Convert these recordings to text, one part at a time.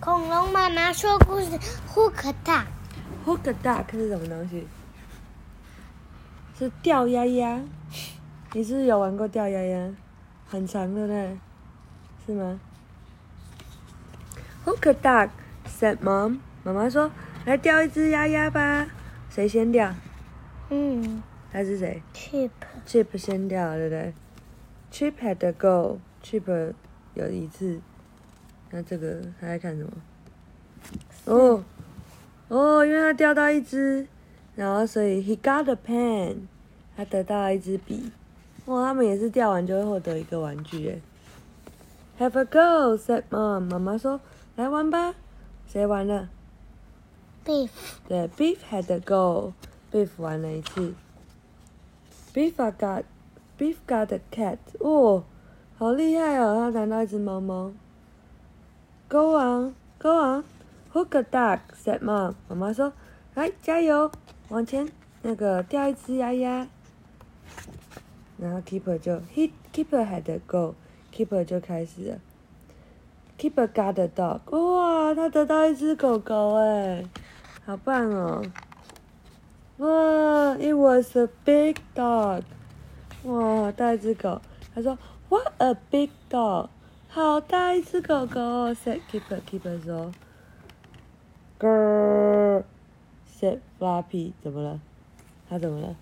恐龙妈妈说故事，Hook Duck。Hook duck 是什么东西？是钓鸭鸭。你是不是有玩过钓鸭鸭？很长，的呢？是吗？Hook duck said mom。妈妈说：“来钓一只鸭鸭吧。”谁先钓？嗯还是谁，Chip。？Chip 先钓，对不对？Chip had a go。Chip 有一次。那这个他在看什么？哦哦，因为他钓到一只，然后所以 he got a pen，他得到了一支笔。哇，他们也是钓完就会获得一个玩具耶。Have a go, said mom。妈妈说：“来玩吧。”谁玩了？Beef。对，Beef had a go。Beef 玩了一次。Beef got Beef got a cat。哦，好厉害哦！他拿到一只猫猫。Go on, go on. Hook a duck, said mom. 妈妈说：“来，加油，往前，那个钓一只鸭鸭。”然后 Keeper 就 He Keeper had a go. Keeper 就开始了。Keeper got a dog. 哇，他得到一只狗狗哎，好棒哦！哇，It was a big dog. 哇，好大一只狗。他说，What a big dog. 好大一只狗狗哦，said Keeper. Keeper 说，girl said Fluffy. 怎么了？他怎么了？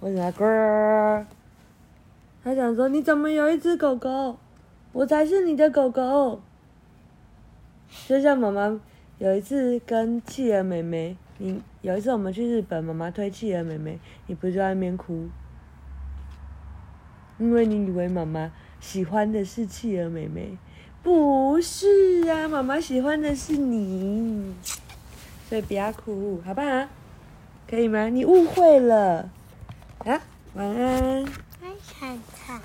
为什么 girl，他想说，你怎么有一只狗狗？我才是你的狗狗。就像妈妈有一次跟企鹅妹妹，你有一次我们去日本，妈妈推企鹅妹妹，你不是在那边哭？因为你以为妈妈喜欢的是企鹅妹妹，不是啊，妈妈喜欢的是你，所以不要哭，好不好？可以吗？你误会了，啊，晚安。爱铲铲。